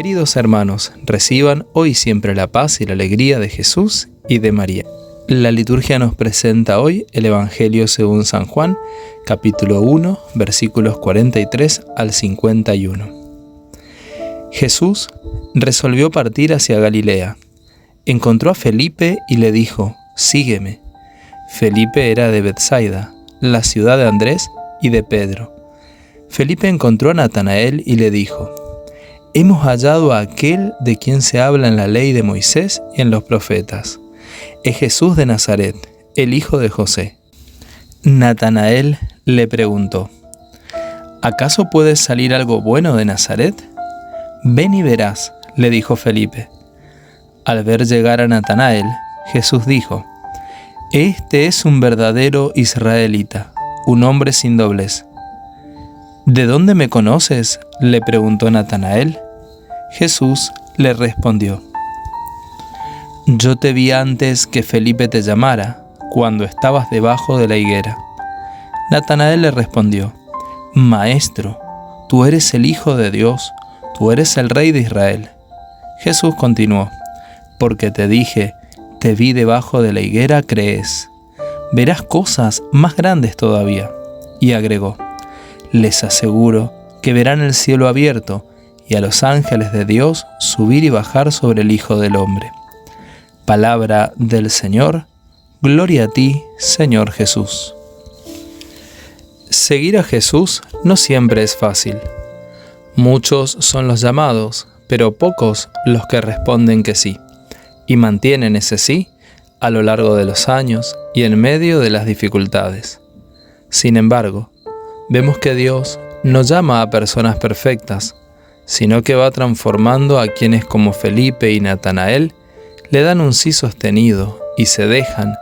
Queridos hermanos, reciban hoy siempre la paz y la alegría de Jesús y de María. La liturgia nos presenta hoy el Evangelio según San Juan, capítulo 1, versículos 43 al 51. Jesús resolvió partir hacia Galilea. Encontró a Felipe y le dijo, Sígueme. Felipe era de Bethsaida, la ciudad de Andrés y de Pedro. Felipe encontró a Natanael y le dijo, Hemos hallado a aquel de quien se habla en la ley de Moisés y en los profetas. Es Jesús de Nazaret, el hijo de José. Natanael le preguntó, ¿acaso puede salir algo bueno de Nazaret? Ven y verás, le dijo Felipe. Al ver llegar a Natanael, Jesús dijo, Este es un verdadero israelita, un hombre sin doblez ¿De dónde me conoces? le preguntó Natanael. Jesús le respondió, Yo te vi antes que Felipe te llamara, cuando estabas debajo de la higuera. Natanael le respondió, Maestro, tú eres el Hijo de Dios, tú eres el Rey de Israel. Jesús continuó, Porque te dije, te vi debajo de la higuera, crees. Verás cosas más grandes todavía. Y agregó, les aseguro que verán el cielo abierto y a los ángeles de Dios subir y bajar sobre el Hijo del Hombre. Palabra del Señor, gloria a ti, Señor Jesús. Seguir a Jesús no siempre es fácil. Muchos son los llamados, pero pocos los que responden que sí, y mantienen ese sí a lo largo de los años y en medio de las dificultades. Sin embargo, vemos que Dios no llama a personas perfectas, sino que va transformando a quienes como Felipe y Natanael le dan un sí sostenido y se dejan,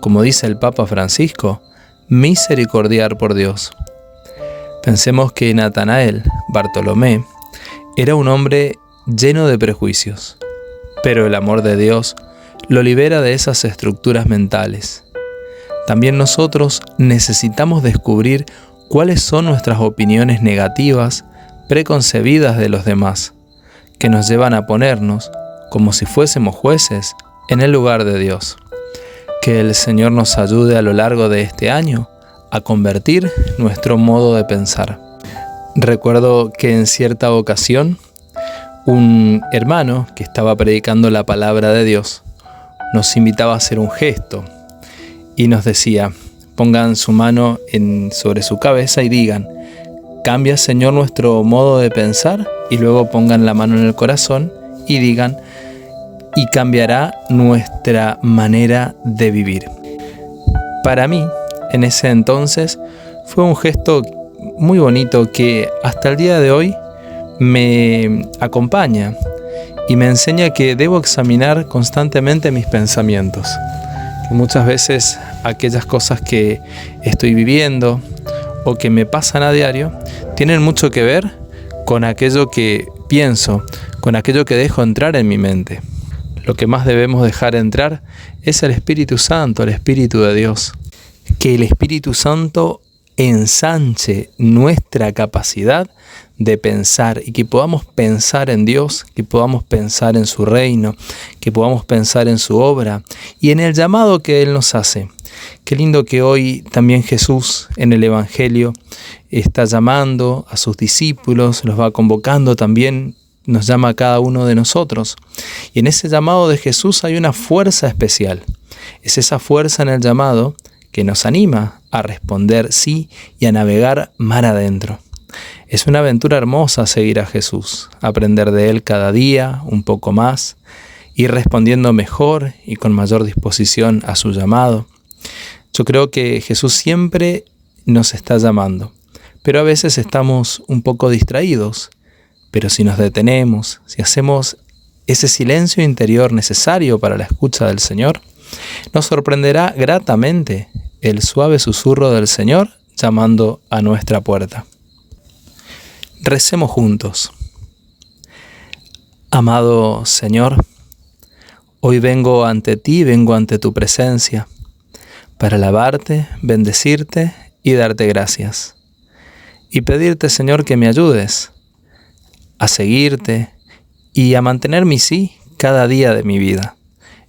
como dice el Papa Francisco, misericordiar por Dios. Pensemos que Natanael, Bartolomé, era un hombre lleno de prejuicios, pero el amor de Dios lo libera de esas estructuras mentales. También nosotros necesitamos descubrir cuáles son nuestras opiniones negativas, preconcebidas de los demás, que nos llevan a ponernos, como si fuésemos jueces, en el lugar de Dios. Que el Señor nos ayude a lo largo de este año a convertir nuestro modo de pensar. Recuerdo que en cierta ocasión un hermano que estaba predicando la palabra de Dios nos invitaba a hacer un gesto y nos decía, pongan su mano en, sobre su cabeza y digan, cambia Señor nuestro modo de pensar y luego pongan la mano en el corazón y digan, y cambiará nuestra manera de vivir. Para mí, en ese entonces, fue un gesto muy bonito que hasta el día de hoy me acompaña y me enseña que debo examinar constantemente mis pensamientos. Muchas veces aquellas cosas que estoy viviendo o que me pasan a diario tienen mucho que ver con aquello que pienso, con aquello que dejo entrar en mi mente. Lo que más debemos dejar entrar es el Espíritu Santo, el Espíritu de Dios. Que el Espíritu Santo ensanche nuestra capacidad de pensar y que podamos pensar en Dios, que podamos pensar en su reino, que podamos pensar en su obra y en el llamado que Él nos hace. Qué lindo que hoy también Jesús en el Evangelio está llamando a sus discípulos, los va convocando también, nos llama a cada uno de nosotros. Y en ese llamado de Jesús hay una fuerza especial. Es esa fuerza en el llamado que nos anima a responder sí y a navegar mar adentro. Es una aventura hermosa seguir a Jesús, aprender de Él cada día un poco más, ir respondiendo mejor y con mayor disposición a su llamado. Yo creo que Jesús siempre nos está llamando, pero a veces estamos un poco distraídos. Pero si nos detenemos, si hacemos ese silencio interior necesario para la escucha del Señor, nos sorprenderá gratamente el suave susurro del Señor llamando a nuestra puerta. Recemos juntos. Amado Señor, hoy vengo ante ti, vengo ante tu presencia, para alabarte, bendecirte y darte gracias. Y pedirte, Señor, que me ayudes a seguirte y a mantener mi sí cada día de mi vida.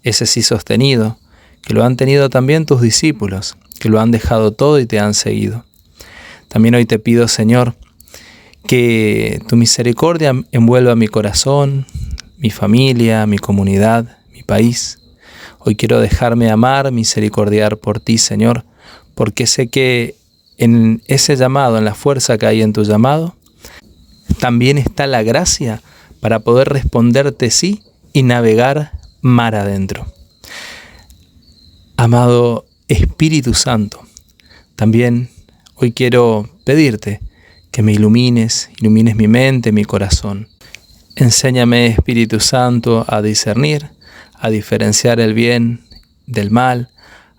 Ese sí sostenido, que lo han tenido también tus discípulos, que lo han dejado todo y te han seguido. También hoy te pido, Señor, que tu misericordia envuelva mi corazón, mi familia, mi comunidad, mi país. Hoy quiero dejarme amar, misericordiar por ti, Señor, porque sé que en ese llamado, en la fuerza que hay en tu llamado, también está la gracia para poder responderte sí y navegar mar adentro. Amado Espíritu Santo, también hoy quiero pedirte que me ilumines, ilumines mi mente, mi corazón. Enséñame, Espíritu Santo, a discernir, a diferenciar el bien del mal,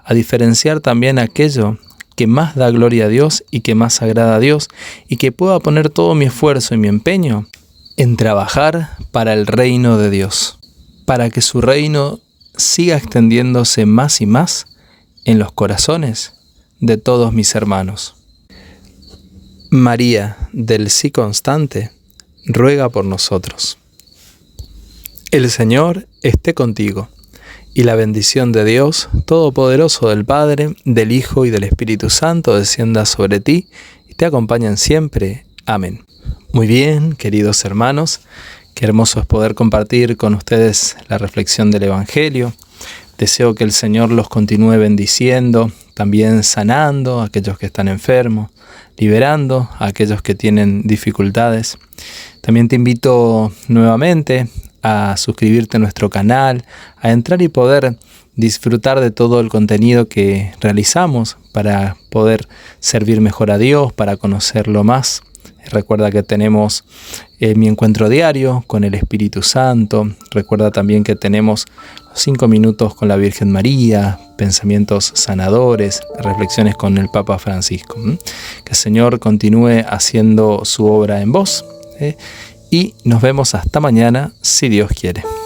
a diferenciar también aquello que más da gloria a Dios y que más agrada a Dios, y que pueda poner todo mi esfuerzo y mi empeño en trabajar para el reino de Dios, para que su reino siga extendiéndose más y más en los corazones de todos mis hermanos. María del sí constante, ruega por nosotros. El Señor esté contigo, y la bendición de Dios Todopoderoso del Padre, del Hijo y del Espíritu Santo descienda sobre ti y te acompañen siempre. Amén. Muy bien, queridos hermanos, qué hermoso es poder compartir con ustedes la reflexión del Evangelio. Deseo que el Señor los continúe bendiciendo, también sanando a aquellos que están enfermos, liberando a aquellos que tienen dificultades. También te invito nuevamente a suscribirte a nuestro canal, a entrar y poder disfrutar de todo el contenido que realizamos para poder servir mejor a Dios, para conocerlo más. Recuerda que tenemos eh, mi encuentro diario con el Espíritu Santo. Recuerda también que tenemos cinco minutos con la Virgen María, pensamientos sanadores, reflexiones con el Papa Francisco. Que el Señor continúe haciendo su obra en vos. ¿eh? Y nos vemos hasta mañana, si Dios quiere.